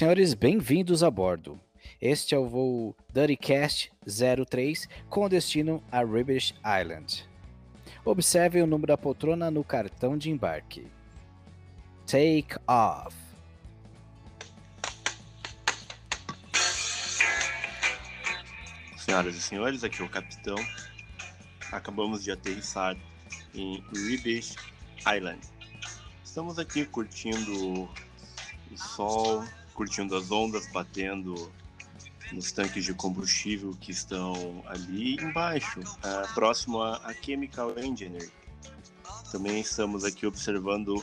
Senhores, bem-vindos a bordo. Este é o voo DuddyCast 03 com destino a Ribbish Island. Observe o número da poltrona no cartão de embarque. Take off. Senhoras e senhores, aqui é o capitão. Acabamos de aterrissar em Ribbish Island. Estamos aqui curtindo o sol, curtindo as ondas batendo nos tanques de combustível que estão ali embaixo, uh, próximo a, Chemical Engineering. Também estamos aqui observando uh,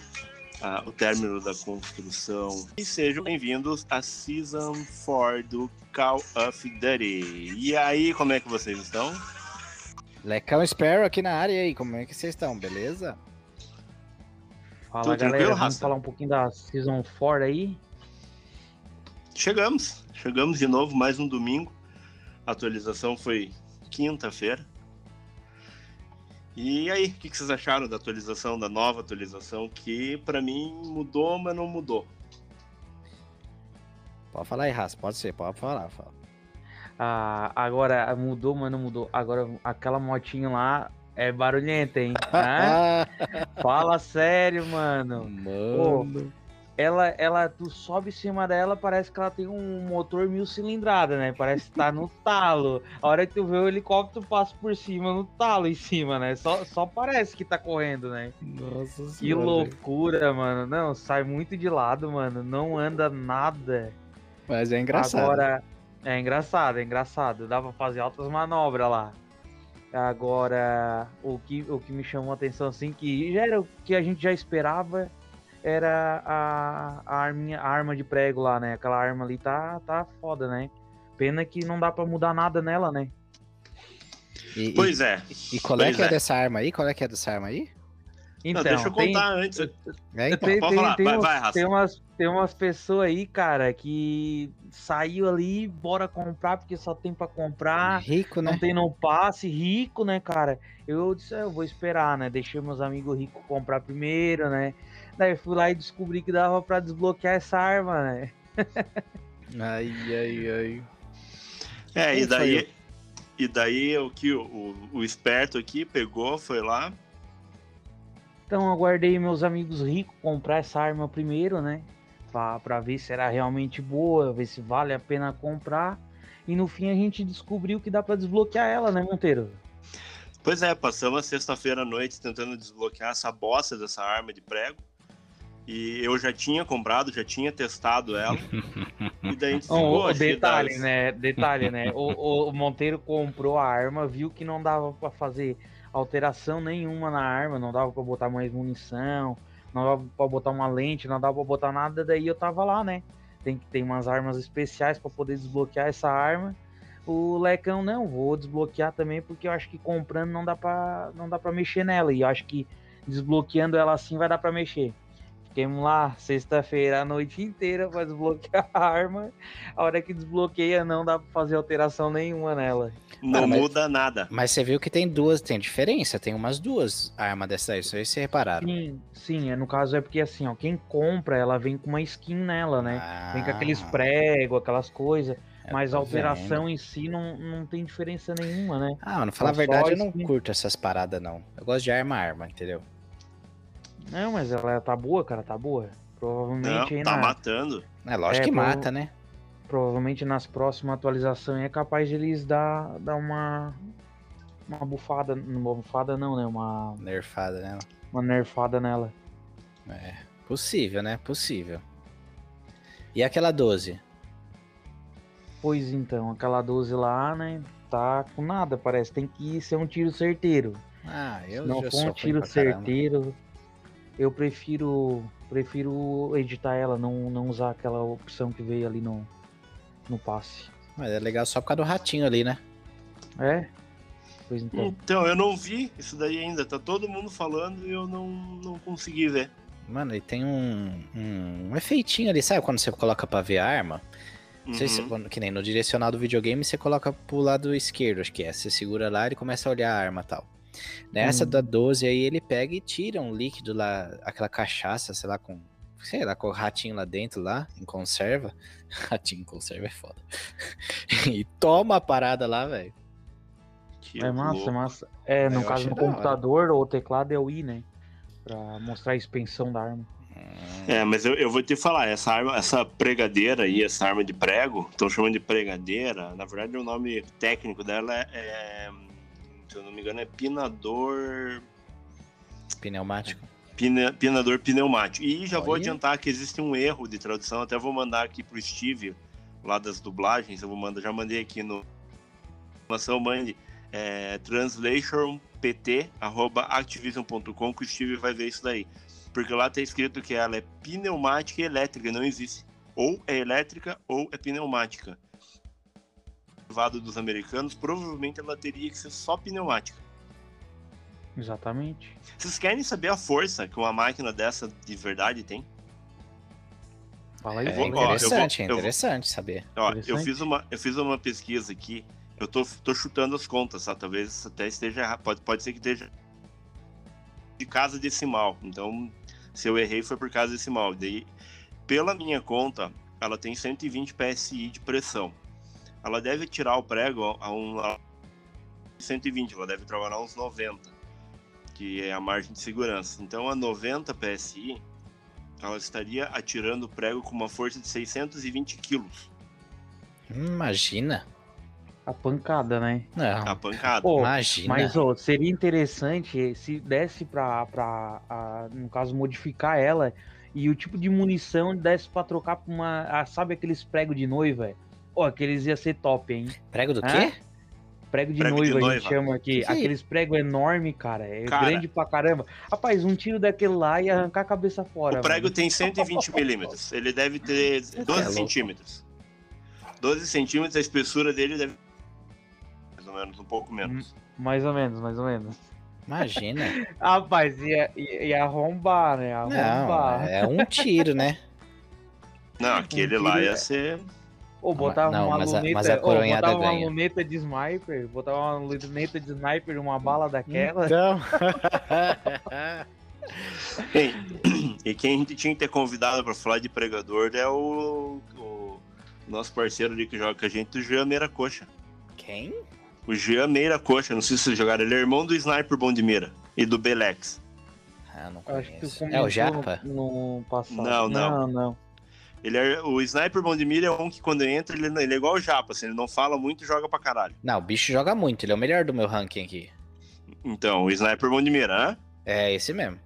o término da construção. E sejam bem-vindos à Season 4 do Call of Duty. E aí, como é que vocês estão? Lecão Sparrow aqui na área aí, como é que vocês estão, beleza? Fala Tudo galera, vamos falar um pouquinho da Season 4 aí. Chegamos, chegamos de novo, mais um domingo. A atualização foi quinta-feira. E aí, o que, vocês acharam da atualização, da nova atualização, que para mim mudou, mas não mudou? Pode falar aí, Raça, pode ser, pode falar. Fala. Ah, agora, mudou, mas não mudou. Agora, aquela motinha lá é barulhenta, hein? Fala sério, mano. Mano. Pô, ela, ela, tu sobe em cima dela, parece que ela tem um motor mil cilindrada, né? Parece que tá no talo. A hora que tu vê o helicóptero, passa por cima, no talo em cima, né? Só, só parece que tá correndo, né? Nossa Que senhora, loucura, véio. mano. Não, sai muito de lado, mano. Não anda nada. Mas é engraçado. Agora, é engraçado, é engraçado. Dá pra fazer altas manobras lá. Agora, o que, o que me chamou a atenção, assim, que já era o que a gente já esperava era a, a, arminha, a arma de prego lá, né? Aquela arma ali tá, tá foda, né? Pena que não dá para mudar nada nela, né? E, pois é. E, qual é que é, é, dessa arma aí? Qual é que é dessa arma aí? Então, não, deixa eu contar tem, antes. É, então, tem, tem, tem, vai, vai, tem, umas, tem umas pessoas aí, cara, que saiu ali, bora comprar, porque só tem para comprar. Rico, né? Não tem no passe, rico, né, cara? Eu disse, ah, eu vou esperar, né? Deixei meus amigos ricos comprar primeiro, né? Daí fui lá e descobri que dava para desbloquear essa arma, né? ai, ai, ai. É, e daí, e daí o que o, o, o esperto aqui pegou, foi lá. Então aguardei meus amigos ricos comprar essa arma primeiro, né? Pra, pra ver se era realmente boa, ver se vale a pena comprar. E no fim a gente descobriu que dá para desbloquear ela, né, Monteiro? Pois é, passamos a sexta-feira à noite tentando desbloquear essa bosta dessa arma de prego. E eu já tinha comprado, já tinha testado ela. e daí a gente oh, detalhe, das... né? Detalhe, né? o, o Monteiro comprou a arma, viu que não dava para fazer alteração nenhuma na arma, não dava para botar mais munição, não dava para botar uma lente, não dava para botar nada, daí eu tava lá, né? Tem que ter umas armas especiais para poder desbloquear essa arma. O Lecão não, vou desbloquear também porque eu acho que comprando não dá para não dá para mexer nela e eu acho que desbloqueando ela assim vai dar para mexer. Fiquemos lá sexta-feira a noite inteira para desbloquear a arma. A hora que desbloqueia, não dá para fazer alteração nenhuma nela. Não ah, muda mas, nada. Mas você viu que tem duas, tem diferença, tem umas duas armas dessa aí, isso aí vocês repararam. Sim, sim, é, no caso é porque assim, ó, quem compra, ela vem com uma skin nela, né? Ah. Vem com aqueles pregos, aquelas coisas. Mas a alteração vendo. em si não, não tem diferença nenhuma, né? Ah, não falar a verdade, eu não curto essas paradas, não. Eu gosto de arma arma, entendeu? Não, mas ela tá boa, cara, tá boa. Provavelmente não, tá na... matando. É lógico é, que mata, né? Provavelmente nas próximas atualizações é capaz de eles dar, dar uma. Uma bufada. Uma bufada não, né? Uma. Nerfada nela. Uma nerfada nela. É. Possível, né? Possível. E aquela 12? Pois então, aquela 12 lá, né? Tá com nada, parece. Tem que ser um tiro certeiro. Ah, eu Se não for um tiro certeiro, eu prefiro prefiro editar ela, não, não usar aquela opção que veio ali no, no passe. Mas é legal só por causa do ratinho ali, né? É? Pois então. Então, eu não vi isso daí ainda. Tá todo mundo falando e eu não, não consegui ver. Mano, e tem um, um, um efeitinho ali, sabe quando você coloca pra ver a arma? Não sei se, uhum. que nem no direcional do videogame, você coloca pro lado esquerdo, acho que é. Você segura lá e começa a olhar a arma e tal. Nessa hum. da 12 aí, ele pega e tira um líquido lá, aquela cachaça, sei lá, com sei lá, com o ratinho lá dentro, lá, em conserva. Ratinho em conserva é foda. e toma a parada lá, velho. É massa, louco. massa. É, no Eu caso, no computador, o teclado é o I, né? Pra mostrar a expensão da arma. É, mas eu, eu vou te falar, essa arma, essa pregadeira aí, essa arma de prego, estão chamando de pregadeira, na verdade o nome técnico dela é, é se eu não me engano, é pinador... Pneumático. Pina, pinador pneumático. E já Olha. vou adiantar que existe um erro de tradução, até vou mandar aqui pro Steve, lá das dublagens, eu vou mandar, já mandei aqui no informação mande é, translationpt@activision.com que o Steve vai ver isso daí. Porque lá tá escrito que ela é pneumática e elétrica, não existe. Ou é elétrica ou é pneumática. Levado dos americanos, provavelmente ela teria que ser só pneumática. Exatamente. Vocês querem saber a força que uma máquina dessa de verdade tem? Fala aí. É vou, interessante, ó, vou, é interessante vou, saber. Ó, interessante. Eu, fiz uma, eu fiz uma pesquisa aqui. Eu tô, tô chutando as contas, tá? Talvez até esteja errado. Pode, pode ser que esteja de casa decimal. Então, se eu errei foi por casa decimal. Daí, pela minha conta, ela tem 120 PSI de pressão. Ela deve tirar o prego a um a 120, ela deve trabalhar uns 90 que é a margem de segurança. Então, a 90 PSI, ela estaria atirando o prego com uma força de 620 quilos. Imagina. A pancada, né? Não. A pancada. Pô, Imagina. Mas ó, seria interessante se desse pra, pra a, no caso, modificar ela e o tipo de munição desse pra trocar pra uma. Ah, sabe aqueles pregos de noiva? Ó, aqueles ia ser top, hein? Prego do Hã? quê? Prego de, prego noiva, de noiva, a gente chama aqui. Que Aqueles pregos enormes, cara. É cara, grande pra caramba. Rapaz, um tiro daquele lá e arrancar a cabeça fora. O prego mano. tem 120 milímetros. Ele deve ter 12 é centímetros. 12 centímetros, a espessura dele deve. Mais ou menos, um pouco menos. Mais ou menos, mais ou menos. Imagina. Rapaz, ia, ia, ia arrombar, né? Arrombar. Não, é um tiro, né? Não, aquele um lá ia é... Ou botava não, uma mas luneta, a, mas a coronhada ou botava ganha. uma luneta de sniper, botava uma luneta de sniper, uma bala daquela. Então. e quem a gente tinha que ter convidado para falar de pregador é o, o, nosso parceiro ali que joga com a gente, o Jean Meira Coxa. Quem? O Jean Meira Coxa, não sei se vocês jogaram, ele é irmão do Sniper Bom de Mira e do Belex. Ah, não conheço. é o Japa? No, no passado. Não, não. não, não. Ele é, o Sniper Bom de Mira é um que quando entra, ele, ele é igual o Japa, assim, ele não fala muito e joga pra caralho. Não, o bicho joga muito, ele é o melhor do meu ranking aqui. Então, o Sniper Bom de Mira, né? É, esse mesmo.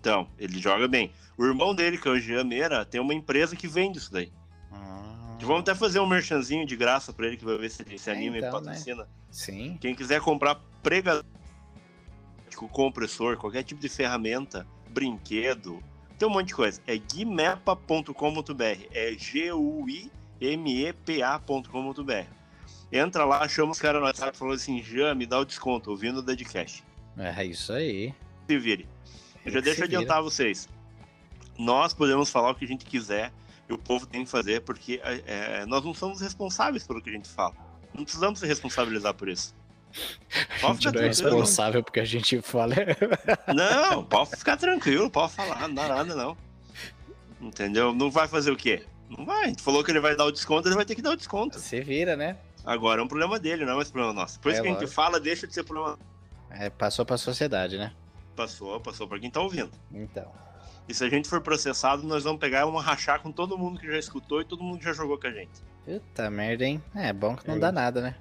Então, ele joga bem. O irmão dele, que é o Jean Meira, tem uma empresa que vende isso daí. Ah. Vamos até fazer um merchanzinho de graça pra ele, que vai ver se ele se é, então, e né? patrocina. Né? Sim. Quem quiser comprar pregador, compressor, qualquer tipo de ferramenta, brinquedo, tem um monte de coisa. É guimepa.com.br. É G-U-I-M-E-P-A.com.br. Entra lá, chama os caras no WhatsApp e falou assim: Já me dá o desconto, ouvindo o Deadcast. É isso aí. Se vire. Eu já deixo adiantar vocês. Nós podemos falar o que a gente quiser e o povo tem que fazer, porque é, nós não somos responsáveis pelo que a gente fala. Não precisamos se responsabilizar por isso. A gente não é responsável porque a gente fala. Não, pode ficar tranquilo, pode falar, não dá nada não. Entendeu? Não vai fazer o quê? Não vai. A gente falou que ele vai dar o desconto, ele vai ter que dar o desconto. Você vira, né? Agora é um problema dele, não é mais problema nosso. Por isso é, que a gente fala, deixa de ser problema. É, passou pra sociedade, né? Passou, passou pra quem tá ouvindo. Então. E se a gente for processado, nós vamos pegar e vamos rachar com todo mundo que já escutou e todo mundo que já jogou com a gente. Puta merda, hein? É bom que não é dá nada, né?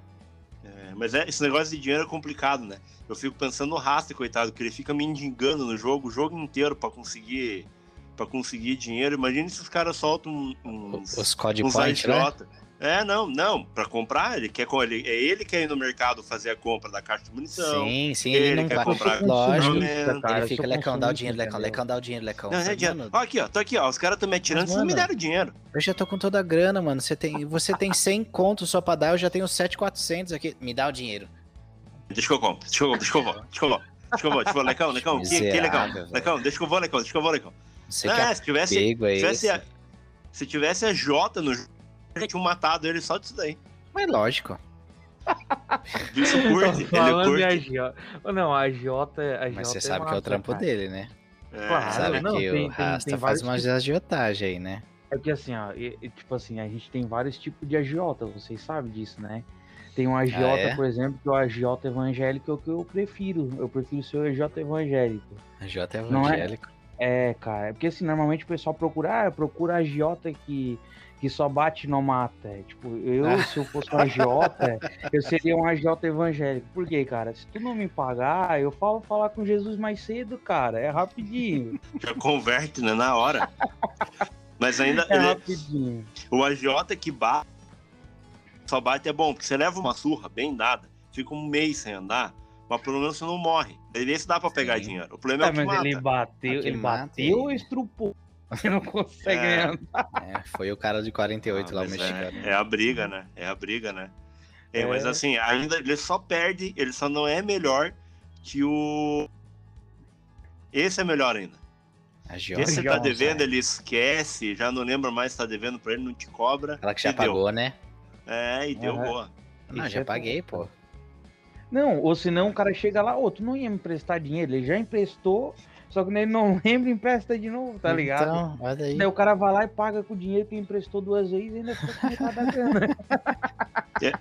É, mas é, esse negócio de dinheiro é complicado, né? Eu fico pensando no Rasta, coitado, que ele fica me indigando no jogo, o jogo inteiro para conseguir para conseguir dinheiro. Imagina se os caras soltam uns, os code uns point, né? É, não, não. Para comprar, ele quer ele, é ele que quer ir no mercado fazer a compra da caixa de munição. Sim, sim, ele, ele não quer vai. comprar. Lógico, ele fica lecão, dá o dinheiro, lecão, lecão, dá o dinheiro, lecão. Não, é dinheiro. Ó, aqui, ó, tô aqui, ó. Os caras estão me atirando, vocês não me deram dinheiro. Eu já tô com toda a grana, mano. Você tem, você tem 100 contos só pra dar, eu já tenho 7,400 aqui. Me dá o dinheiro. Deixa que eu compro, deixa que eu vou, deixa que eu vou, deixa que eu vou. Deixa que eu vou, deixa que eu vou, lecão, lecão, que, que lecão, lecão, deixa que eu vou, lecão, deixa que eu vou, lecão. Não, é, se tivesse, se tivesse, a, se tivesse a J no jogo, tinham matado ele só disso daí. Mas lógico. Isso curte, ele curte. Não, a J. A Mas você é sabe é que é o trampo cara. dele, né? É, claro, sabe não, que tem, o Rasta tem, faz uma tipos... agiotagem aí, né? É que assim, ó, e, e, tipo assim, a gente tem vários tipos de agiota, vocês sabem disso, né? Tem um agiota, ah, é? por exemplo, que é o agiota evangélico é o que eu prefiro. Eu prefiro ser o agiota evangélico. Agiota evangélico? É, é, cara. Porque assim, normalmente o pessoal procura, ah, procura agiota que, que só bate no mata. Tipo, eu, ah. se eu fosse um agiota, eu seria um agiota evangélico. Por quê, cara? Se tu não me pagar, eu falo falar com Jesus mais cedo, cara. É rapidinho. Já converte, né? Na hora. Mas ainda. É ele... rapidinho. O agiota que bate. Só bate é bom, porque você leva uma surra bem dada, fica um mês sem andar, mas pelo menos você não morre. Daí você dá pra pegar Sim. dinheiro. O problema é, é o que mas mata. ele bateu, ele bateu ou estrupou? Você não consegue é, andar. É, foi o cara de 48 ah, lá, o é, mexicano. É, é, a briga, né? É a briga, né? É, Mas é. assim, ainda ele só perde, ele só não é melhor que o. Esse é melhor ainda. Esse você tá devendo, ele esquece, já não lembra mais se tá devendo pra ele, não te cobra. Ela que já pagou, deu. né? É, e deu boa. Não, já paguei, pô. Não, ou senão o cara chega lá, ô, oh, tu não ia me emprestar dinheiro, ele já emprestou, só que ele não lembra e empresta de novo, tá ligado? Então, olha aí. Daí o cara vai lá e paga com o dinheiro que emprestou duas vezes e ainda fica com metade da grana. É,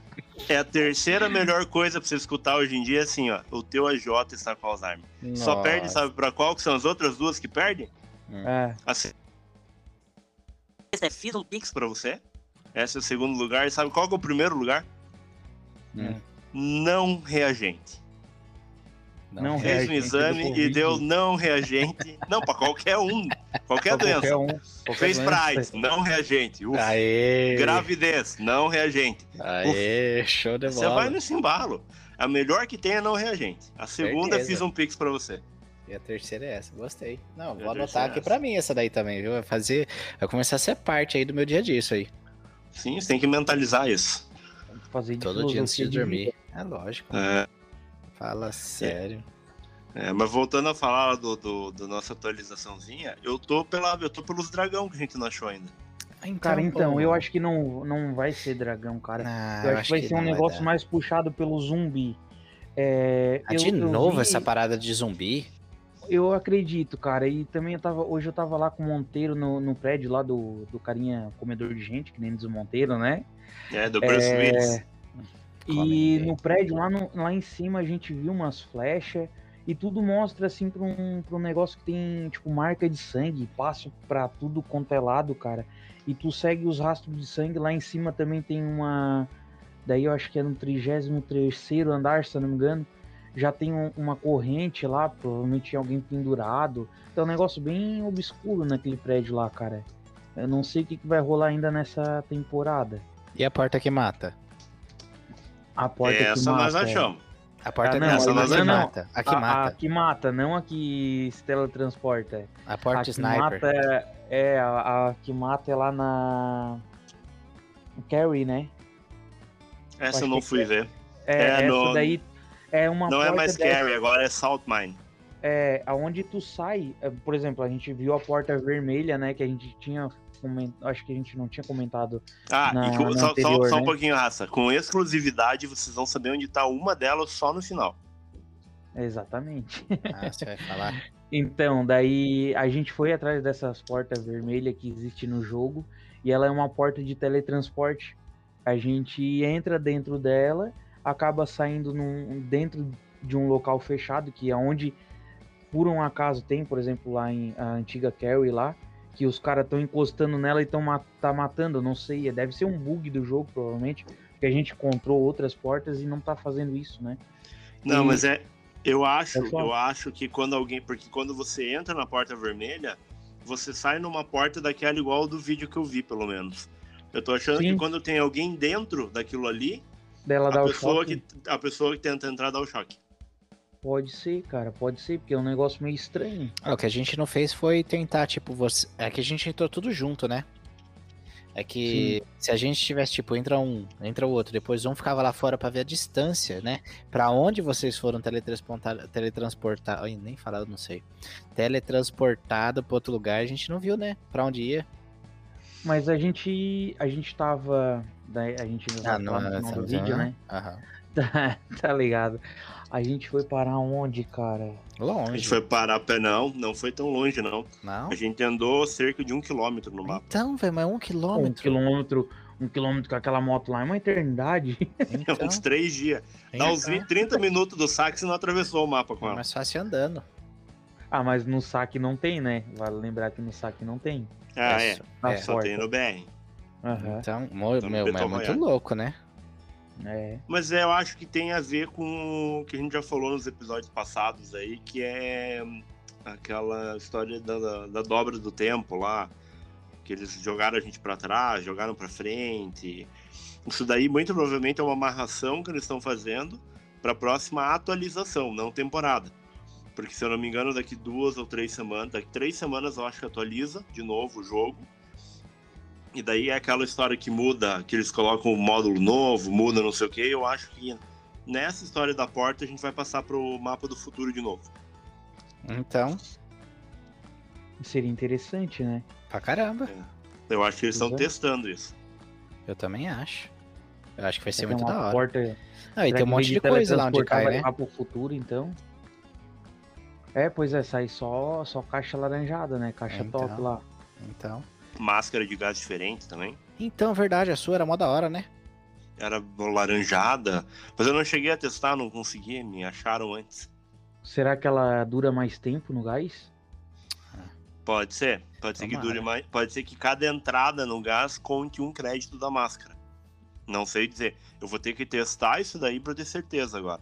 é, a terceira melhor coisa pra você escutar hoje em dia, assim, ó. O teu AJ está com Alzheimer. Nossa. Só perde, sabe pra qual que são as outras duas que perdem? Hum. É. Assim. Esse é fiz um pix pra você. Esse é o segundo lugar. E sabe qual que é o primeiro lugar? Hum. Não reagente. Não, fez um exame e deu não reagente. Não, para qualquer um. Qualquer pra doença. Qualquer um, qualquer fez pride, não reagente. Aê. Gravidez, não reagente. Aê, show de bola. Você vai nesse embalo. A melhor que tem é não reagente. A segunda Certeza. fiz um pix para você. E a terceira é essa, gostei. Não, vou anotar aqui é para mim essa daí também, viu? Vai fazer, vai começar a ser parte aí do meu dia a dia isso aí. Sim, você tem que mentalizar isso. Fazer Todo dia antes de dormir. É lógico. É. Fala sério. É, mas voltando a falar do, do, do, nossa atualizaçãozinha, eu tô pela, eu tô pelos dragão que a gente não achou ainda. Então, cara, então, pô. eu acho que não, não vai ser dragão, cara. Ah, eu, acho, acho que vai que ser um negócio mais puxado pelo zumbi. É, ah, de eu, novo vi... essa parada de zumbi? Eu acredito, cara. E também eu tava. Hoje eu tava lá com o Monteiro no, no prédio lá do, do carinha comedor de gente, que nem diz o Monteiro, né? É, do Bruce é... Willis. E no prédio, lá, no, lá em cima, a gente viu umas flechas e tudo mostra assim para um, pra um negócio que tem tipo marca de sangue, passa para tudo quanto é lado, cara. E tu segue os rastros de sangue, lá em cima também tem uma. Daí eu acho que é no 33 andar, se eu não me engano. Já tem um, uma corrente lá, provavelmente alguém pendurado. Então é um negócio bem obscuro naquele prédio lá, cara. Eu não sei o que, que vai rolar ainda nessa temporada. E a porta que mata? A porta Essa que mata. nós achamos. A porta ah, não, essa nós não, mata. A que a, mata. A que mata, não a que se teletransporta. A porta a que sniper. Mata é, é a, a, que mata é lá na. Carrie, né? Essa eu não fui é, ver. É, é essa no... daí é uma Não é mais. Carrie, agora é Salt Mine. É, aonde tu sai, é, por exemplo, a gente viu a porta vermelha, né, que a gente tinha acho que a gente não tinha comentado. Ah, na, e com, só, anterior, só, só, um né? pouquinho, raça. Com exclusividade, vocês vão saber onde tá uma delas só no final. Exatamente. Ah, você vai falar. então, daí a gente foi atrás dessas portas vermelhas que existem no jogo. E ela é uma porta de teletransporte. A gente entra dentro dela, acaba saindo num, dentro de um local fechado, que é onde, por um acaso, tem, por exemplo, lá em a antiga Carrie lá, que os caras estão encostando nela e estão tá matando, não sei, deve ser um bug do jogo, provavelmente, que a gente encontrou outras portas e não tá fazendo isso, né? Não, e... mas é. Eu acho, é eu acho que quando alguém. Porque quando você entra na porta vermelha, você sai numa porta daquela igual do vídeo que eu vi, pelo menos. Eu tô achando Sim. que quando tem alguém dentro daquilo ali, Dela a, pessoa que, a pessoa que tenta entrar dá o choque. Pode ser, cara, pode ser, porque é um negócio meio estranho. Ah, o que a gente não fez foi tentar, tipo, você. É que a gente entrou tudo junto, né? É que Sim. se a gente tivesse, tipo, entra um, entra o outro, depois um ficava lá fora para ver a distância, né? Para onde vocês foram teletransportar, teletransportar, nem falar, não sei. Teletransportado para outro lugar, a gente não viu, né? Para onde ia. Mas a gente a gente tava, a gente ah, no, no, no vídeo, né? Aham. Tá, tá ligado. A gente foi parar onde, cara? Longe. A gente foi parar pé, não, não foi tão longe, não. Não? A gente andou cerca de um quilômetro no mapa. Então, velho, mas um quilômetro. Um quilômetro, um quilômetro com aquela moto lá é uma eternidade. Então... É uns três dias. Dá uns 20, 30 minutos do saque, você não atravessou o mapa com ela. É mais fácil andando. Ah, mas no saque não tem, né? Vale lembrar que no saque não tem. Ah, é. é. Só tem no BR. Uhum. Então, meu, meu é muito louco, né? É. Mas é, eu acho que tem a ver com o que a gente já falou nos episódios passados aí, que é aquela história da, da, da dobra do tempo lá, que eles jogaram a gente para trás, jogaram para frente. Isso daí muito provavelmente é uma amarração que eles estão fazendo para a próxima atualização, não temporada. Porque se eu não me engano, daqui duas ou três semanas, daqui três semanas eu acho que atualiza de novo o jogo. E daí é aquela história que muda, que eles colocam um módulo novo, muda não sei o que. Eu acho que nessa história da porta a gente vai passar pro mapa do futuro de novo. Então. Seria interessante, né? Pra caramba. É. Eu acho que eles estão testando isso. Eu também acho. Eu acho que vai ser muito da hora. Porta... Ah, e tem um monte de coisa lá onde cai, né? pro futuro, então. É, pois é, sai só, só caixa laranjada, né? Caixa então, top lá. Então máscara de gás diferente também. Então, verdade, a sua era mó da hora, né? Era laranjada. Mas eu não cheguei a testar, não consegui, me acharam antes. Será que ela dura mais tempo no gás? Pode ser. Pode Tomara. ser que dure mais. Pode ser que cada entrada no gás conte um crédito da máscara. Não sei dizer. Eu vou ter que testar isso daí pra ter certeza agora.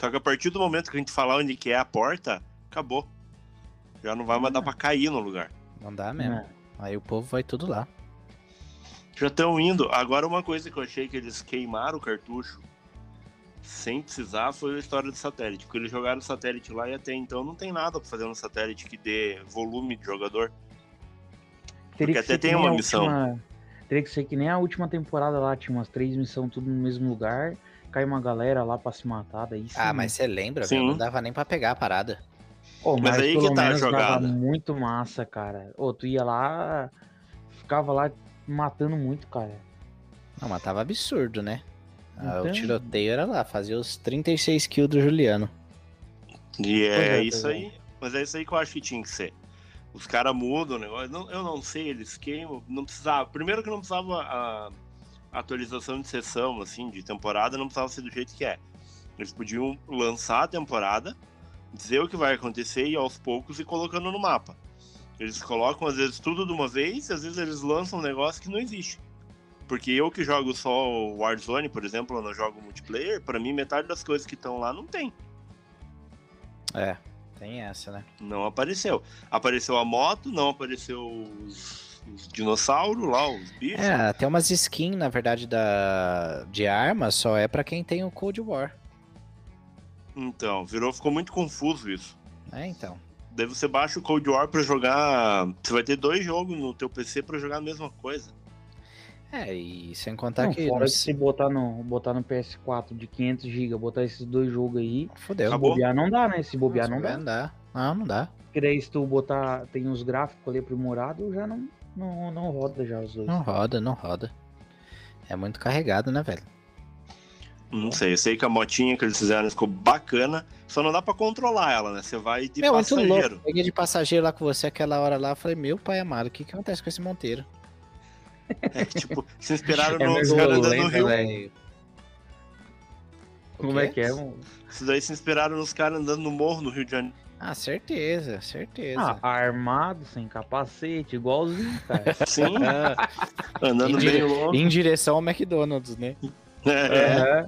Só que a partir do momento que a gente falar onde que é a porta, acabou. Já não vai mais dar ah. pra cair no lugar. Não dá mesmo. É. Aí o povo vai tudo lá. Já estão indo. Agora, uma coisa que eu achei que eles queimaram o cartucho sem precisar foi a história do satélite. Porque eles jogaram o satélite lá e até então não tem nada para fazer no satélite que dê volume de jogador. Teria porque até tem uma missão. Última... Teria que ser que nem a última temporada lá, tinha umas três missões tudo no mesmo lugar. Cai uma galera lá pra se matar, daí sim. Ah, mas você lembra, Não dava nem pra pegar a parada. Oh, mas, mas, aí que tá a jogada. muito massa, cara. Ô, tu ia lá, ficava lá matando muito, cara. Não, mas tava absurdo, né? Ah, então... O tiroteio era lá, fazia os 36 kills do Juliano. E é, é isso aí. Mas é isso aí que eu acho que tinha que ser. Os caras mudam o negócio. Não, eu não sei, eles queimam. Não precisava. Primeiro que não precisava a atualização de sessão, assim, de temporada, não precisava ser do jeito que é. Eles podiam lançar a temporada dizer o que vai acontecer e aos poucos ir colocando no mapa. Eles colocam às vezes tudo de uma vez e às vezes eles lançam um negócio que não existe. Porque eu que jogo só o Warzone, por exemplo, eu não jogo multiplayer, para mim metade das coisas que estão lá não tem. É, tem essa, né? Não apareceu. Apareceu a moto, não apareceu os, os dinossauros lá, os bichos. É, tem umas skins, na verdade, da de arma, só é para quem tem o Cold War. Então, virou, ficou muito confuso isso. É, então. Daí você baixa o Cold War pra jogar. Você vai ter dois jogos no teu PC pra jogar a mesma coisa. É, e sem contar não, que. Fora que se botar no, botar no PS4 de 500 GB, botar esses dois jogos aí. Fodeu. Se bobear não dá, né? Se bobear não, não dá. Não dá. Não, não dá. Porque daí se tu botar. Tem os gráficos ali aprimorados, já não, não, não roda já os dois. Não roda, não roda. É muito carregado, né, velho? Não sei, eu sei que a motinha que eles fizeram ficou bacana, só não dá pra controlar ela, né? Você vai de meu, passageiro. Muito louco. Peguei de passageiro lá com você aquela hora lá, falei, meu pai amado, o que que acontece com esse Monteiro? É, tipo, se inspiraram é nos caras andando no Rio. Véio. Como é que é, mano? Isso daí se inspiraram nos caras andando no morro no Rio de Janeiro. Ah, certeza, certeza. Ah, armado, sem capacete, igualzinho, cara. Sim. andando bem longe. Em direção ao McDonald's, né? É.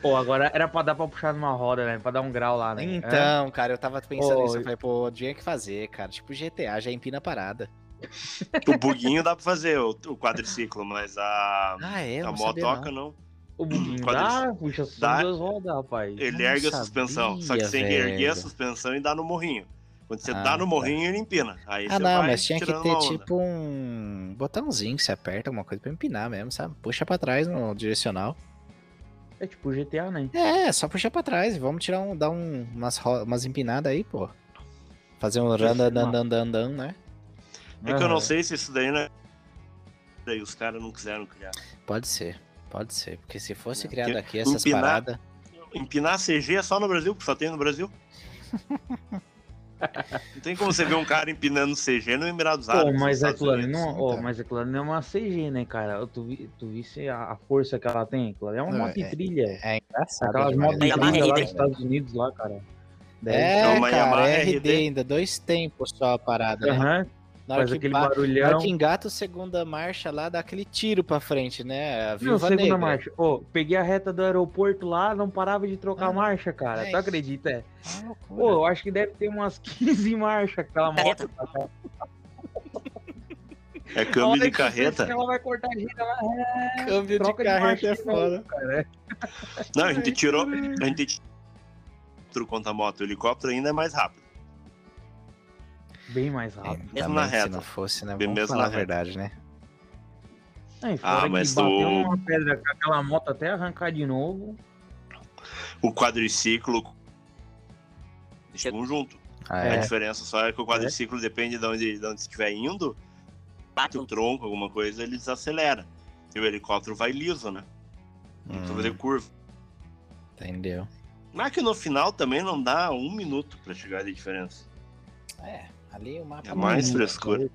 Pô, agora era pra dar pra puxar numa roda, né? Pra dar um grau lá, né? Então, é. cara, eu tava pensando nisso. Eu falei, pô, tinha que fazer, cara. Tipo GTA, já empina a parada. O buguinho dá pra fazer, o, o quadriciclo, mas a, ah, é? a motoca não. O buguinho dá, puxa só duas rodas, rapaz. Ele ergue a suspensão, só que você tem que erguer a suspensão e dá no morrinho. Quando você ah, dá no tá. morrinho, ele empina. Aí ah, não, mas tinha que ter tipo um botãozinho que você aperta, alguma coisa pra empinar mesmo, sabe? Puxa pra trás no direcional. É tipo GTA, né? É, só puxar pra trás. Vamos tirar um, dar um, umas, umas empinadas aí, pô. Fazer um randandandandandan, né? É que eu não sei se isso daí, né? Daí os caras não quiseram criar. Pode ser. Pode ser, porque se fosse é, criado aqui essas empinar, paradas. Empinar CG é só no Brasil, porque só tem no Brasil. Não tem como você ver um cara empinando CG no Emirados Árabes. Oh, mas, aquilo ali não, oh, mas aquilo ali não é uma CG, né, cara? Tu, vi, tu visse a, a força que ela tem? Aquilo ali é uma moto de é, trilha. É, é engraçado. Aquelas motos de trilha lá dos Estados Unidos, lá, cara. É, é cara, é RD, ainda, dois tempos só a parada, né? Uhum. Na hora, Faz aquele ba... barulhão. na hora que engata a segunda marcha lá, dá aquele tiro pra frente, né? A não, segunda negra. marcha. oh, peguei a reta do aeroporto lá, não parava de trocar ah, marcha, cara. É tu acredita? É. Pô, eu acho que deve ter umas 15 marchas aquela moto. É câmbio de carreta. Ela vai cortar a gente, ela... é... Câmbio de carreta é foda. Cara. Não, a gente tirou. A gente tirou contra a moto. O helicóptero ainda é mais rápido. Bem mais rápido. É, mesmo na reta. Se não fosse, né? Bem Vamos mesmo na verdade, né? É, ah, mas bateu o... uma pedra com aquela moto até arrancar de novo. O quadriciclo chegam junto. Ah, é. A diferença só é que o quadriciclo é. depende de onde, de onde estiver indo, bate o tronco, alguma coisa, ele desacelera. E o helicóptero vai liso, né? Não hum. fazer curva. Entendeu. Mas que no final também não dá um minuto para chegar de diferença. É, Ali o mapa é mais frescura.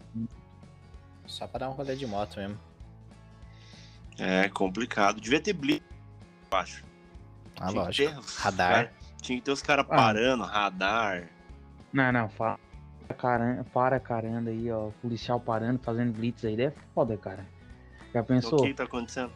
Só pra dar um rolê de moto mesmo. É complicado. Devia ter blitz, eu acho. Ah, tinha lógico. radar. Cara, tinha que ter os caras ah. parando, radar. Não, não, para, caramba, para caramba aí, ó. Policial parando, fazendo blitz aí. É foda, cara. Já pensou? O que tá acontecendo?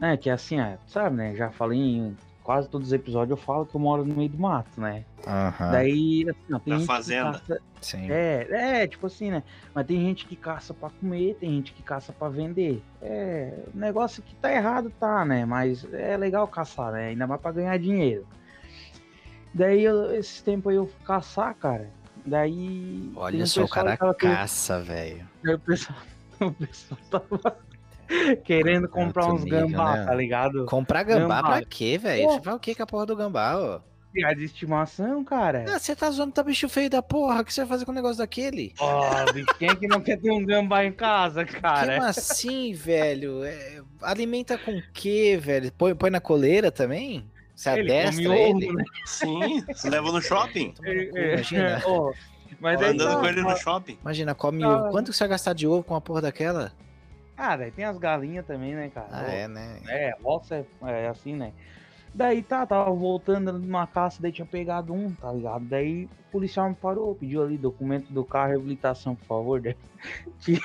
É, que assim, é, sabe, né? Já falei em quase todos os episódios eu falo que eu moro no meio do mato, né? Uhum. Daí, assim, não, tem Na gente fazenda. Que caça... Sim. É, é, tipo assim, né? Mas tem gente que caça para comer, tem gente que caça para vender. É, o negócio que tá errado, tá, né? Mas é legal caçar, né? Ainda mais pra ganhar dinheiro. Daí, eu, esse tempo aí eu fui caçar, cara. Daí. Olha só, o cara caça, velho. O pessoal, o pessoal tava Querendo comprar uns nível, gambá, né? tá ligado? Comprar gambá, gambá. pra quê, velho? Você vai o que com a porra do gambá, ó? Piada de estimação, cara. Ah, você tá zoando, tá bicho feio da porra. O que você vai fazer com o negócio daquele? Ó, oh, quem é que não quer ter um gambá em casa, cara? Como assim, velho? É, alimenta com o quê, velho? Põe, põe na coleira também? Você ele adestra ele? né? Sim, você leva no shopping. Imagina. Oh, mas Andando tá, com ele no shopping. Imagina, come ah, ovo. Quanto você vai gastar de ovo com uma porra daquela? Ah, daí tem as galinhas também, né, cara? Ah, é, né? É, roça é, é, assim, né? Daí tá, tava voltando numa caça, daí tinha pegado um, tá ligado? Daí o policial me parou, pediu ali documento do carro, reabilitação, por favor. Daí,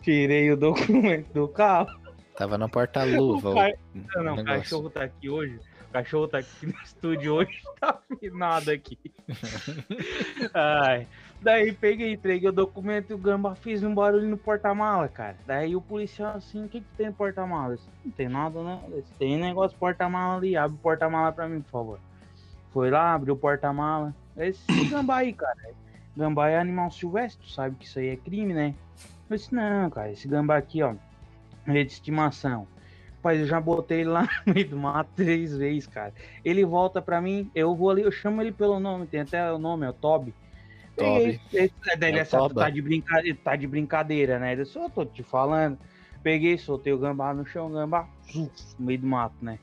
tirei o documento do carro. Tava no porta-luva. Não, não, o cachorro tá aqui hoje. O cachorro tá aqui no estúdio hoje, tá afinado aqui. Ai. Daí peguei, entreguei o documento e o Gamba fez um barulho no porta-mala, cara. Daí o policial assim, o que que tem no porta-mala? Não tem nada, né? Tem negócio porta-mala ali, abre o porta-mala pra mim, por favor. Foi lá, abriu o porta-mala. Esse gambá aí, cara. Gambá é animal silvestre, sabe que isso aí é crime, né? Eu disse, não, cara, esse gambá aqui, ó, é de estimação. Rapaz, eu já botei ele lá no meio do mato três vezes, cara. Ele volta pra mim, eu vou ali, eu chamo ele pelo nome, tem até o nome, é o Toby. Toby. Esse, daí é tá, de brincadeira, tá de brincadeira, né? Eu só tô te falando. Peguei, soltei o gambá no chão, o gambá, zuf, no meio do mato, né?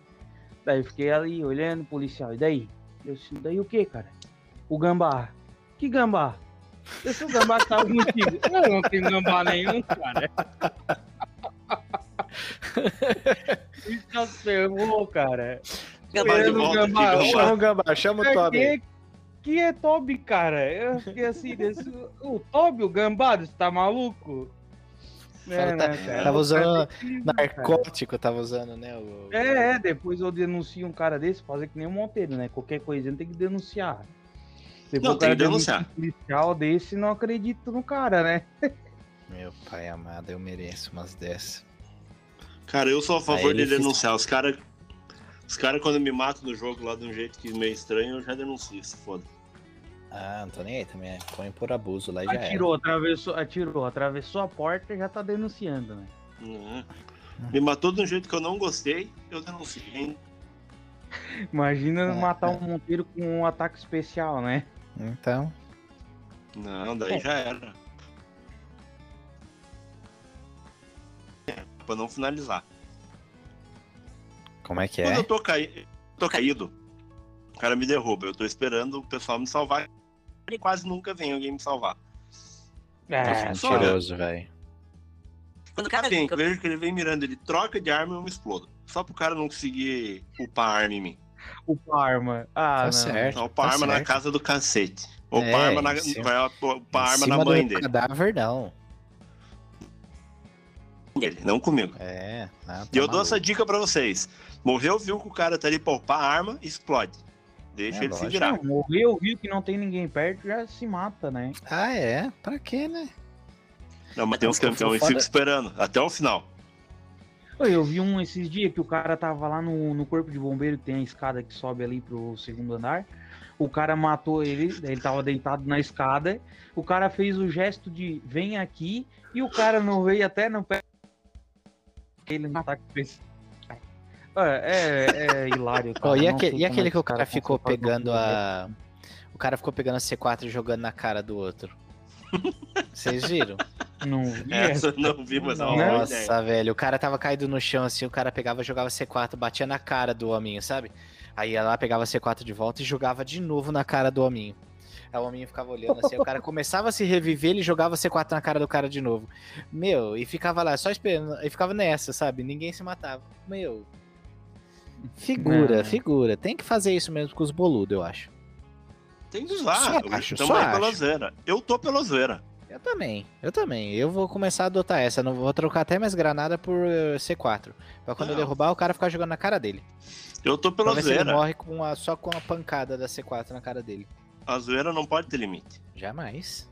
Daí fiquei ali olhando, policial. E daí? Eu disse, daí o que, cara? O gambá. Que gambá? Esse o gambá tava contigo. Eu não tenho gambá nenhum, cara. Isso ferrou, cara. Gambá de volta, gambá, chama o gambá, chama o Toby que é Toby, cara? Eu fiquei assim, desse... o Toby, o gambado, você tá maluco? É, tá, né, tava usando narcótico, cara. tava usando, né? O... É, é, depois eu denuncio um cara desse, fazer que nem o Monteiro, né? Qualquer coisinha tem que denunciar. Depois não, tem que denunciar. Um policial desse, não acredito no cara, né? Meu pai amado, eu mereço umas dessas. Cara, eu sou a favor de denunciar. Os caras os caras, quando me matam no jogo lá de um jeito que meio estranho, eu já denuncio, se foda. Ah, não tô nem aí também. Põe por abuso lá e já atirou, atravessou, atirou, atravessou a porta e já tá denunciando, né? Uhum. Me matou de um jeito que eu não gostei, eu denunciei. Imagina é, matar é. um Monteiro com um ataque especial, né? Então. Não, daí é. já era. pra não finalizar. Como é que é? Quando eu tô, caí... tô caído, o cara me derruba. Eu tô esperando o pessoal me salvar. E quase nunca vem alguém me salvar. É, mentiroso, velho. Quando o cara vem, eu vejo que ele vem mirando, ele troca de arma e eu me explodo. Só pro cara não conseguir upar a arma em mim. Upar arma. Ah, tá não. certo. Upar tá arma certo. na casa do cacete. Upar é, arma na, vai upar arma na mãe dele. cadáver, não. Ele, não comigo. É. Tá e eu maluco. dou essa dica pra vocês. Morreu, viu que o cara tá ali pra upar a arma, explode. Deixa é, ele lógico. se virar. Morreu, viu que não tem ninguém perto, já se mata, né? Ah, é? Pra quê, né? Não, mas tem uns campeões que ficam esperando até o final. Eu vi um esses dias que o cara tava lá no, no corpo de bombeiro, que tem a escada que sobe ali pro segundo andar. O cara matou ele, ele tava deitado na escada. O cara fez o gesto de vem aqui e o cara não veio até no pé. Ele não tá com é, é, é hilário. Oh, e, aquele, e aquele que o cara, cara ficou pegando a. O cara ficou pegando a C4 e jogando na cara do outro. Vocês viram? Não vi. Essa não vi, mas não. Nossa, velho. O cara tava caído no chão assim, o cara pegava, jogava C4, batia na cara do hominho, sabe? Aí ela pegava C4 de volta e jogava de novo na cara do hominho. Aí o hominho ficava olhando assim, o cara começava a se reviver, ele jogava C4 na cara do cara de novo. Meu, e ficava lá só esperando, e ficava nessa, sabe? Ninguém se matava. Meu. Figura, figura. Tem que fazer isso mesmo com os boludos, eu acho. Tem que usar. Eu acho, Também pela zoeira. Eu tô pela zoeira. Eu também, eu também. Eu vou começar a adotar essa. Não vou trocar até mais granada por eh, C4. Pra quando não. eu derrubar, o cara ficar jogando na cara dele. Eu tô pela pra zoeira. ele morre com a, só com a pancada da C4 na cara dele. A zoeira não pode ter limite. Jamais.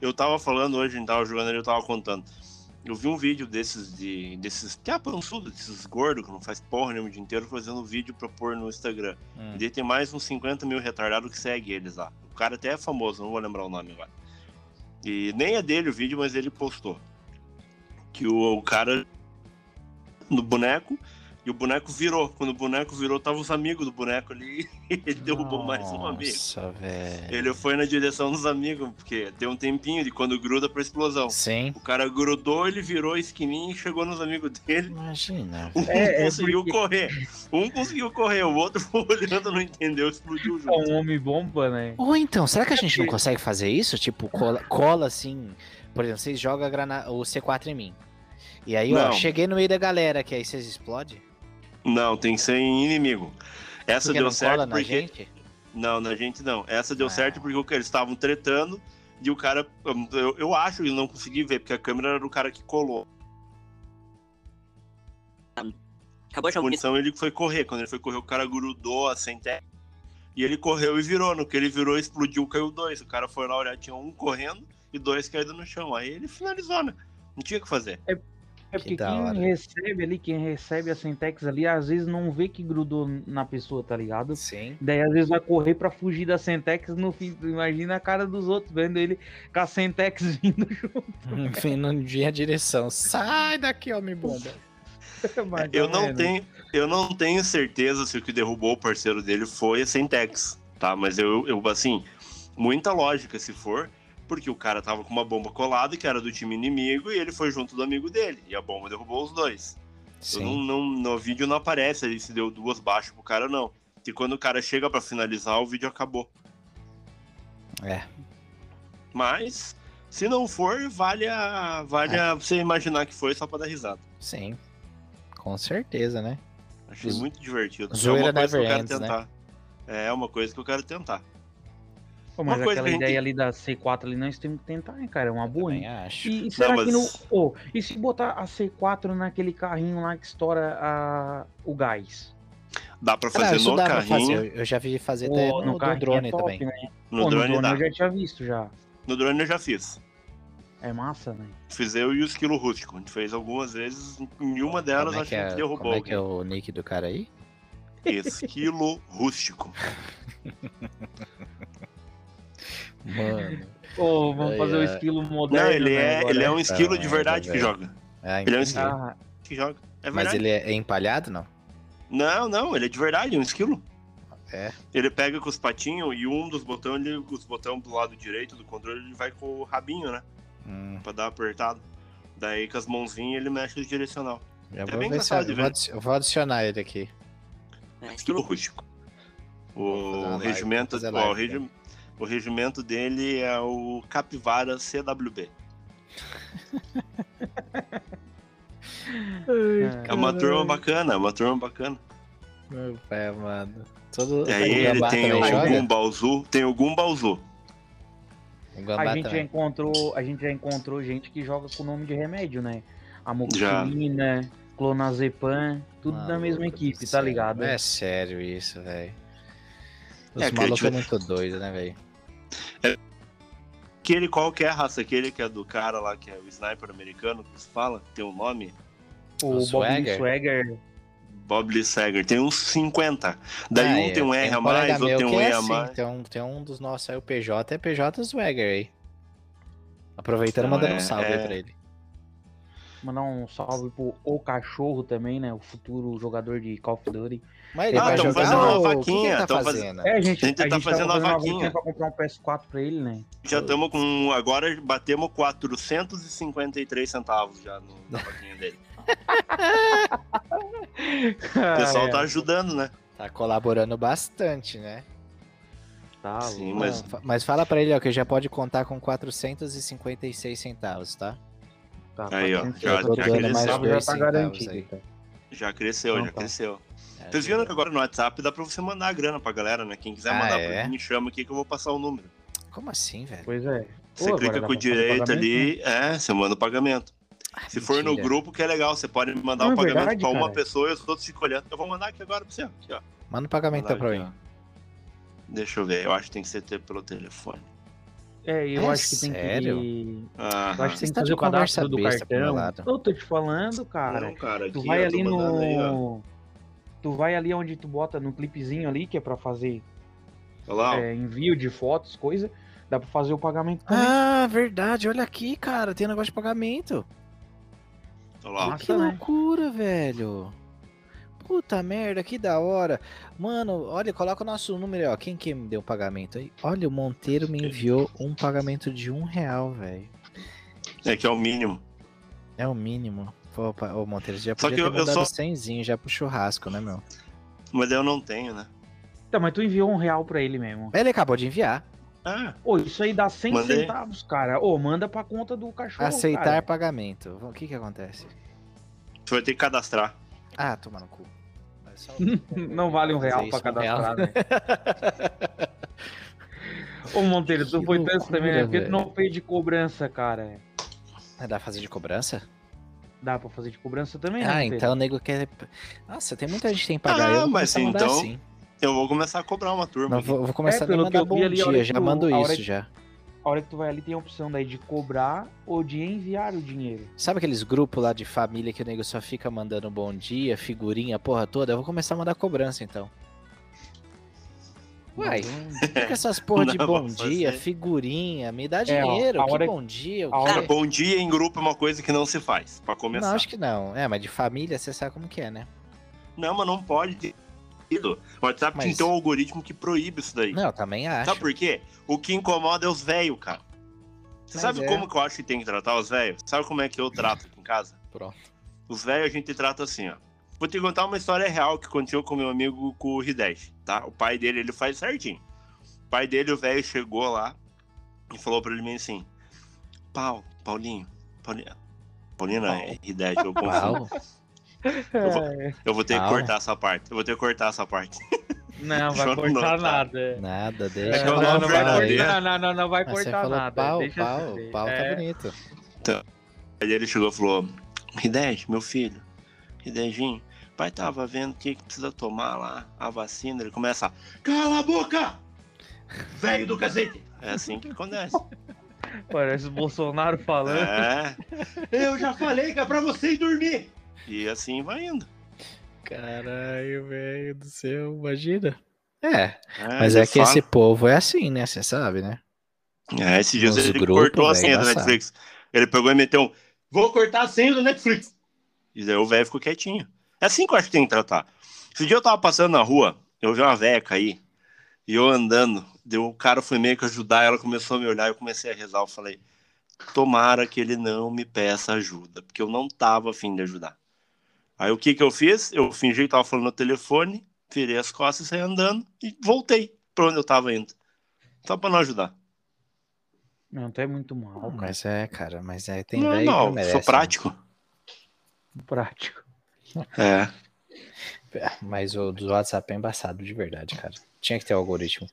Eu tava falando hoje, a gente tava jogando ali, eu tava contando. Eu vi um vídeo desses de. desses. Que é pançudo, desses gordos que não faz porra nenhuma o dia inteiro fazendo vídeo pra pôr no Instagram. Hum. E daí tem mais uns 50 mil retardados que segue eles lá. O cara até é famoso, não vou lembrar o nome agora. E nem é dele o vídeo, mas ele postou. Que o, o cara no boneco e o boneco virou. Quando o boneco virou, tava os amigos do boneco ali e ele derrubou mais um amigo. Nossa, velho. Ele foi na direção dos amigos, porque tem um tempinho de quando gruda pra explosão. Sim. O cara grudou, ele virou a esquininha e chegou nos amigos dele. Imagina. Um é, é conseguiu é porque... correr. Um conseguiu correr, o outro foi olhando, não entendeu, explodiu junto. É um homem bomba, né? Ou então, será que a gente não consegue fazer isso? Tipo, cola, cola assim. Por exemplo, vocês jogam o C4 em mim. E aí, não. ó, cheguei no meio da galera, que aí vocês explodem? Não, tem que ser em inimigo. Essa porque deu certo porque. Gente? Não, na gente não. Essa deu ah. certo porque eles estavam tretando e o cara. Eu, eu acho que não consegui ver, porque a câmera era do cara que colou. Acabou a munição, ele foi correr. Quando ele foi correr, o cara grudou a centelha. E ele correu e virou. No que ele virou, explodiu, caiu dois. O cara foi lá olhar, tinha um correndo e dois caídos no chão. Aí ele finalizou, né? Não tinha o que fazer. É, é porque quem hora. recebe ali, quem recebe a Sentex ali, às vezes não vê que grudou na pessoa, tá ligado? Sim. Daí às vezes vai correr pra fugir da Sentex no fim. Imagina a cara dos outros, vendo ele com a Sentex vindo junto. Vindo em a direção. Sai daqui, homem bomba. eu não tenho, eu não tenho certeza se o que derrubou o parceiro dele foi a Sentex, tá? Mas eu, eu assim, muita lógica se for porque o cara tava com uma bomba colada que era do time inimigo e ele foi junto do amigo dele. E a bomba derrubou os dois. Não, não, no vídeo não aparece ali se deu duas baixas pro cara, não. E quando o cara chega para finalizar, o vídeo acabou. É. Mas, se não for, vale a, vale é. a você imaginar que foi só pra dar risada. Sim. Com certeza, né? Achei muito divertido. Zoeira é uma coisa que eu quero ends, né? tentar. Né? É uma coisa que eu quero tentar. Pô, mas uma aquela ideia ali da C4 ali nós temos que tentar, hein, cara? É uma boa, hein? acho. E, e será não, que no. Oh, e se botar a C4 naquele carrinho lá que estoura a... o gás? Dá pra fazer ah, no carrinho. Fazer. Eu já vi fazer até no, no, no drone é top, também. Né? No, Pô, drone, no drone eu já tinha visto já. No drone eu já fiz. É massa, né? Fiz eu e o esquilo rústico. A gente fez algumas vezes. Em uma delas é a gente é, derrubou. Como é que é o nick do cara aí? Esquilo rústico. Mano. Pô, vamos fazer o um esquilo moderno. Não, ele é, ele é um esquilo de verdade que joga. É, ele é um esquilo ah. que joga. É Mas ele é empalhado, não? Não, não, ele é de verdade, é um esquilo. É. Ele pega com os patinhos e um dos botões, ele, os botões do lado direito do controle, ele vai com o rabinho, né? Hum. Pra dar apertado. Daí com as mãozinhas ele mexe o direcional. Eu é vou, ver se eu, vou, eu vou adicionar ele aqui. É, estilo rústico. O regimento, live, ó, o, regi o regimento dele é o Capivara CWB. Ai, é uma turma bacana, é uma turma bacana. Meu pé, mano. Todo, é ele, tem o Gumbalzu, tem o Gumbalzu. A gente, já encontrou, a gente já encontrou gente que joga com o nome de remédio, né? Amoxicilina, clonazepam, tudo Mano, da mesma equipe, tá ligado? É sério isso, velho. Os é, malucos é muito doido, né, velho? É, aquele qual que é a raça? Aquele que é do cara lá, que é o sniper americano, que se fala, tem um nome? O, o Bob Swagger. Bob Lee Swagger. Tem uns 50. Daí ah, um é, tem um R a mais, outro tem um E é a assim, mais. Tem um, tem um dos nossos aí, o PJ, é PJ Swagger aí. Aproveitando, então, mandando é, um salve é... pra ele. Mandar um salve pro O Cachorro também, né? O futuro jogador de Call of Duty. Mas ele ah, estamos fazendo uma vaquinha. Que tá fazendo? É, a gente, a gente, tá, tá fazendo uma vaquinha. pra comprar um PS4 pra ele, né? Já estamos com. Agora batemos 453 centavos já no, na vaquinha dele. o pessoal tá ajudando, né? Tá colaborando bastante, né? Tá, Sim, mas... mas fala pra ele, ó, que já pode contar com 456 centavos, tá? Tá, aí, ó. Já, já. Já tá garantido. Já cresceu, então, já tá. cresceu. É, Vocês viram que agora no WhatsApp dá pra você mandar a grana pra galera, né? Quem quiser ah, mandar é? pra mim, me chama aqui que eu vou passar o número. Como assim, velho? Pois é. Você Pô, clica com o direito ali, né? é, você manda o pagamento. Ah, Se mentira. for no grupo, que é legal, você pode mandar o um pagamento verdade, pra uma cara. pessoa e os outros ficam olhando. Eu vou mandar aqui agora pra você. Aqui, ó. Manda o pagamento pra mim. Deixa eu ver, eu acho que tem que ser pelo telefone. É, eu é acho que tem sério? que. Ah, eu acho que tem que fazer o cadastro do cartão. Eu tô te falando, cara. Não, cara tu vai ali no. Aí, tu vai ali onde tu bota no clipezinho ali, que é pra fazer é, envio de fotos, coisa. Dá pra fazer o pagamento também. Ah, verdade. Olha aqui, cara. Tem um negócio de pagamento. Olá. que né? loucura, velho. Puta merda, que da hora. Mano, olha, coloca o nosso número aí, ó. Quem que me deu o pagamento aí? Olha, o Monteiro me enviou um pagamento de um real, velho. É que é o mínimo. É o mínimo. Pô, o Monteiro já podia só que ter eu, mandado eu só... 100 já pro churrasco, né, meu? Mas eu não tenho, né? Então, mas tu enviou um real pra ele mesmo. Ele acabou de enviar. Ah. Ô, isso aí dá 100 Mandei. centavos, cara. Ô, manda pra conta do cachorro, Aceitar cara. pagamento. O que que acontece? Você vai ter que cadastrar. Ah, toma no cu. não vale um real pra cadastrar, né? Ô, Monteiro, tu que foi tanto também, né? Porque tu não fez de cobrança, cara. Dá pra fazer de cobrança? Dá pra fazer de cobrança também, né, Ah, então o nego quer. Nossa, tem muita gente que tem que pagar. Ah, eu mas então. Assim. Eu vou começar a cobrar uma turma. Não, vou, vou, começar é, a mandar bom ali, dia, já tu, mando isso já. A hora que tu vai ali tem a opção daí de cobrar ou de enviar o dinheiro. Sabe aqueles grupos lá de família que o nego só fica mandando bom dia, figurinha, porra toda? Eu vou começar a mandar cobrança então. Uai, fica essas porra de bom dia, figurinha, me dá dinheiro, é, ó, que bom dia. Cara, bom dia em grupo é uma coisa que não se faz, pra começar. Não, acho que não. É, mas de família você sabe como que é, né? Não, mas não pode o WhatsApp Mas... tem um algoritmo que proíbe isso daí. Não, também acho. Sabe por quê? O que incomoda é os velhos, cara. Você Mas sabe é. como que eu acho que tem que tratar os velhos? Sabe como é que eu trato aqui em casa? Pronto. Os velhos a gente trata assim, ó. Vou te contar uma história real que aconteceu com meu amigo com o Hidesh, tá? O pai dele, ele faz certinho. O pai dele, o velho, chegou lá e falou pra ele assim: Pau, Paulinho, Paulinho. Paulinho não, é Hidesh, eu confundo. Eu vou, eu vou ter que cortar essa parte. Eu vou ter que cortar essa parte. Não, vai cortar nada. Nada, deixa. É não, não, não, vai cortar, não, não, não vai cortar nada. Pau, deixa pau, o pau tá é. tá bonito. Então, aí ele chegou e falou: Hidej, meu filho, Hidejinho, pai tava vendo o que, que precisa tomar lá, a vacina. Ele começa a, cala a boca! Velho do cacete! É assim que acontece. Parece o Bolsonaro falando. É. Eu já falei que é pra vocês dormir. E assim vai indo. Caralho, velho do céu, imagina. É, é mas é que fala. esse povo é assim, né? Você sabe, né? É, esses dias ele grupos, cortou a senha da Netflix. Ele pegou e meteu um, vou cortar a senha do Netflix. E daí o velho ficou quietinho. É assim que eu acho que tem que tratar. Esse dia eu tava passando na rua, eu vi uma velha cair, e eu andando, deu, o cara foi meio que ajudar, ela começou a me olhar, eu comecei a rezar, eu falei, tomara que ele não me peça ajuda, porque eu não tava afim de ajudar. Aí o que que eu fiz? Eu fingi que tava falando no telefone, virei as costas, saí andando e voltei para onde eu tava indo. Só para não ajudar. Não, tu é muito mal. Cara. Mas é, cara, mas é. Tem não, não, que merece, sou prático. Né? Prático. É. Mas o do WhatsApp é embaçado de verdade, cara. Tinha que ter o algoritmo.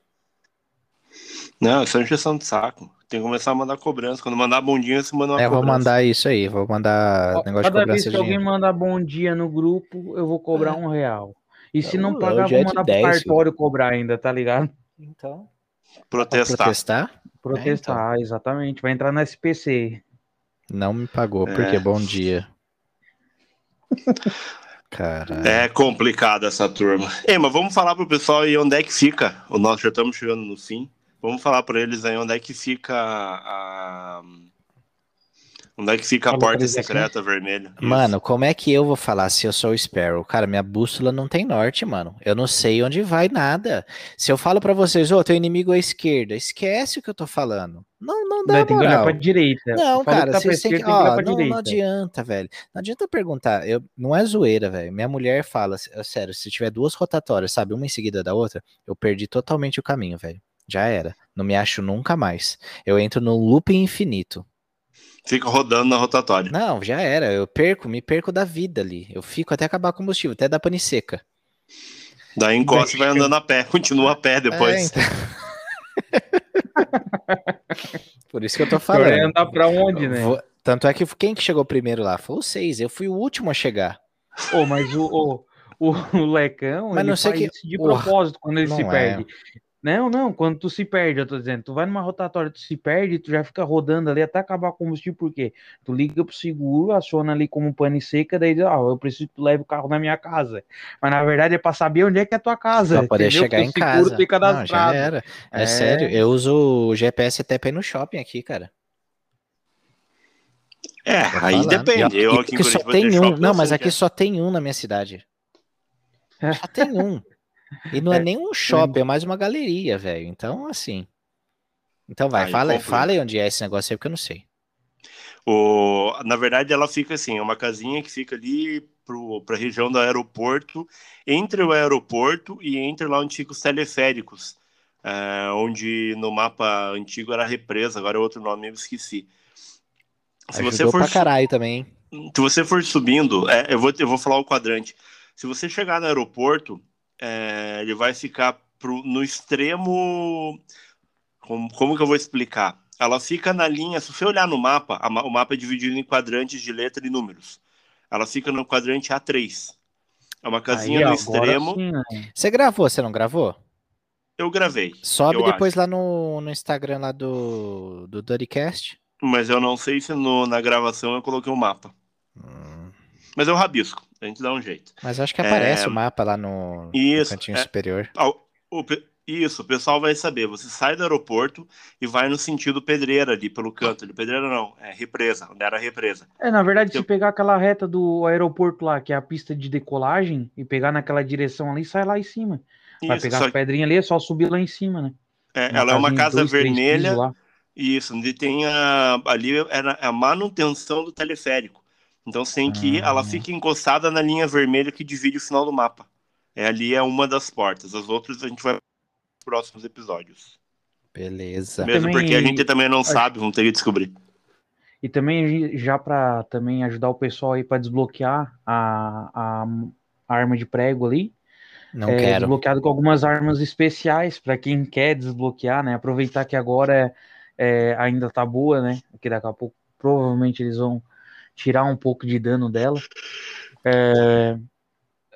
Não, isso é injeção de saco. Tem que começar a mandar cobrança. Quando mandar bondinha, você manda uma É, eu vou cobrança. mandar isso aí, vou mandar negócio de Cada vez cobrança que de alguém mandar bom dia no grupo, eu vou cobrar um real. E se não Não, pagar, é vou de mandar pro 10, cartório cobrar ainda, tá ligado? Então. Protestar. Protestar? Protestar, exatamente. Vai entrar na SPC. Não me pagou, É. porque bom dia. Caralho. É complicado essa turma. Ei, mas vamos falar pro pessoal aí onde é que fica. O nosso já estamos chegando no fim. Vamos falar para eles aí onde é que fica a. Onde é que fica a, A porta secreta vermelha? Isso. Mano, como é que eu vou falar se eu sou o Sparrow? Cara, minha bússola não tem norte, mano. Eu não sei onde vai nada. Se eu falo pra vocês, ô, teu inimigo é a esquerda, esquece o que eu tô falando. Não, não dá Daí tem que olhar moral. pra direita. Não, cara, tá vocês têm que. Ó, não, não adianta, velho. Não adianta perguntar. Eu, não é zoeira, velho. Minha mulher fala, sério, se tiver duas rotatórias, sabe, uma em seguida da outra, eu perdi totalmente o caminho, velho. Já era. Não me acho nunca mais. Eu entro no looping infinito. Fica rodando na rotatória. Não, já era. Eu perco, me perco da vida ali. Eu fico até acabar o combustível, até dar pane seca. Daí encosta e vai andando a pé. Continua a pé depois. É, então. Por isso que eu tô falando. andar pra onde, né? Vou- Tanto é que quem que chegou primeiro lá? Foi o seis. Eu fui o último a chegar. Ô, mas o, o, o, Lecão, Mas ele não sei faz que- isso de propósito quando ele não se é. perde. Não, não, quando tu se perde, eu tô dizendo, tu vai numa rotatória, tu se perde, tu já fica rodando ali até acabar o combustível, por quê? Tu liga pro seguro, aciona ali como pane seca, daí diz, ah, eu preciso que tu leve o carro na minha casa. Mas na verdade é pra saber onde é que é a tua casa. Pra poder entendeu? chegar Porque em o seguro casa. Tem Não, já cadastrado. era. É, É. sério. Eu uso o GPS até pra ir no shopping aqui, cara. É, aí depende. Eu aqui aqui só tem um. shopping, Não, mas aqui que só tem um na minha cidade. É. Só tem um. E não é, É. nem um shopping, é mais uma galeria, velho. Então, assim. Então vai, Aí fala, fala aí onde é esse negócio aí, porque eu não sei. O, na verdade, ela fica assim, é uma casinha que fica ali para a região do aeroporto, entre o aeroporto e entre lá onde ficam os teleféricos, é, onde no mapa antigo era represa, agora é outro nome, eu esqueci. Se Ajudou você, for, pra caralho também, se você for subindo, é, eu, vou, eu vou falar o quadrante. Se você chegar no aeroporto, é, ele vai ficar pro, no extremo. Como, como que eu vou explicar? Ela fica na linha. Se você olhar no mapa, a o mapa é dividido em quadrantes de letra e números. Ela fica no quadrante A3. É uma casinha Aí, no extremo. sim, né? Você gravou, você não gravou? Eu gravei, Sobe Eu depois lá no, no Instagram lá do, do Dirtycast. mas eu não sei se no- na gravação eu coloquei o mapa. Hum, Mas eu rabisco, a gente dá um jeito. mas acho que aparece É, o mapa lá no, no Isso, cantinho é. superior. O Isso, o pessoal vai saber. Você sai do aeroporto e vai no sentido pedreira ali, pelo canto. Ali. Pedreira não, é represa, onde era a represa. É, na verdade, se Eu- pegar aquela reta do aeroporto lá, que é a pista de decolagem, e pegar naquela direção ali, sai lá em cima. Vai Isso, pegar só as pedrinhas ali, é só subir lá em cima, né? é, ela é uma de casa dois, vermelha. lá. Isso, onde tem a, ali era a manutenção do teleférico. Então você tem que ir, ela Ah. fica encostada na linha vermelha que divide o final do mapa. É, ali é uma das portas. As outras a gente vai nos próximos episódios. Beleza. Mesmo também- porque a gente também não sabe, vamos ter que descobrir. E também já para também ajudar o pessoal aí para desbloquear a, a, a arma de prego ali, Não é quero. desbloqueado com algumas armas especiais para quem quer desbloquear, né? Aproveitar que agora é, ainda tá boa, né? Que daqui a pouco provavelmente eles vão tirar um pouco de dano dela. É,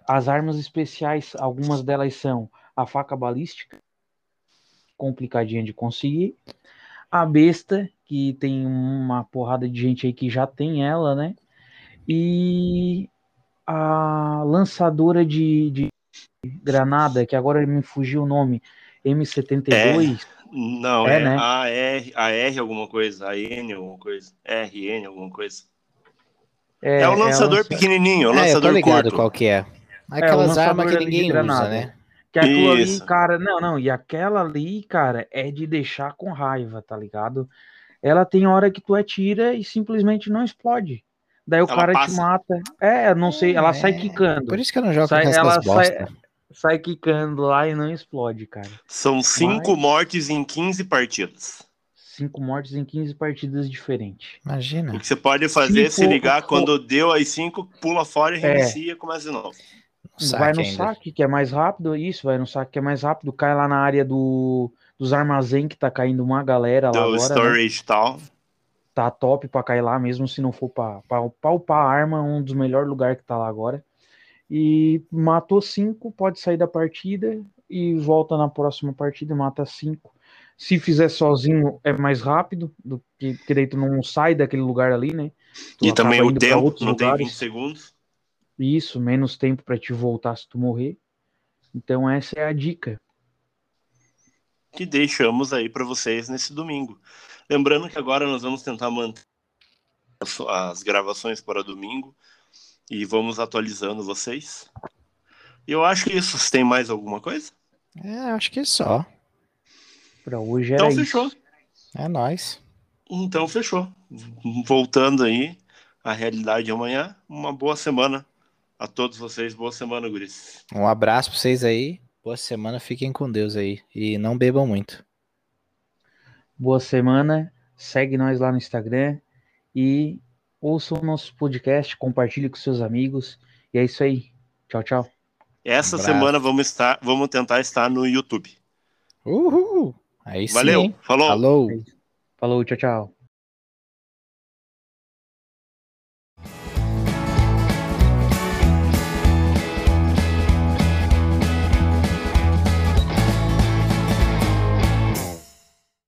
as armas especiais, algumas delas são a faca balística, complicadinha de conseguir, a besta, que tem uma porrada de gente aí que já tem ela, né? E a lançadora de, de granada, que agora me fugiu o nome, M72. Não, É, é, né? a, R, a R alguma coisa, a N alguma coisa, RN alguma coisa. É, o lançador lança- pequenininho, é o É, eu lançador ligado curto. qual que é. o Aquelas lançador armas que ali de ninguém usa, granada. né? Que aquilo ali, Isso. cara, não, não, e aquela ali, cara, é de deixar com raiva, tá ligado? Ela tem hora que tu atira e simplesmente não explode. Daí o ela cara passa. te mata. É, não sei, ela é. sai quicando. Por isso que eu não jogo sai, com ela sai, sai quicando lá e não explode, cara. São cinco Mas... mortes em 15 partidas. Cinco mortes em 15 partidas diferentes. Imagina. O que você pode fazer é se ligar quando deu as cinco, pula fora e é. reinicia é. e começa de novo. vai no ainda. saque, que é mais rápido, isso, vai no saque que é mais rápido, cai lá na área do, dos armazém que tá caindo uma galera lá do agora. Né? storage né? tal. Tá top pra cair lá, mesmo se não for pra, pra, pra upar a arma, um dos melhores lugares que tá lá agora. E matou cinco, pode sair da partida e volta na próxima partida e mata cinco. Se fizer sozinho é mais rápido, do que, porque daí tu não sai daquele lugar ali, né? Tu e também o tempo, não lugares. tem 20 segundos. Isso, menos tempo para te voltar se tu morrer. Então essa é a dica que deixamos aí para vocês nesse domingo. Lembrando que agora nós vamos tentar manter as gravações para domingo e vamos atualizando vocês. E eu acho que isso. Tem mais alguma coisa? É, acho que é só. Para hoje era Então fechou. Isso. É nóis. Então fechou. Voltando aí à realidade amanhã. Uma boa semana a todos vocês. Boa semana, Guris. Um abraço para vocês aí. Boa semana. Fiquem com Deus aí. E não bebam muito. Boa semana. Segue nós lá no Instagram. E ouça o nosso podcast. Compartilhe com seus amigos. E é isso aí. Tchau, tchau. Essa um semana vamos estar, vamos tentar estar no YouTube. Uhul! Aí Valeu, sim. falou. Falou. Falou, tchau, tchau.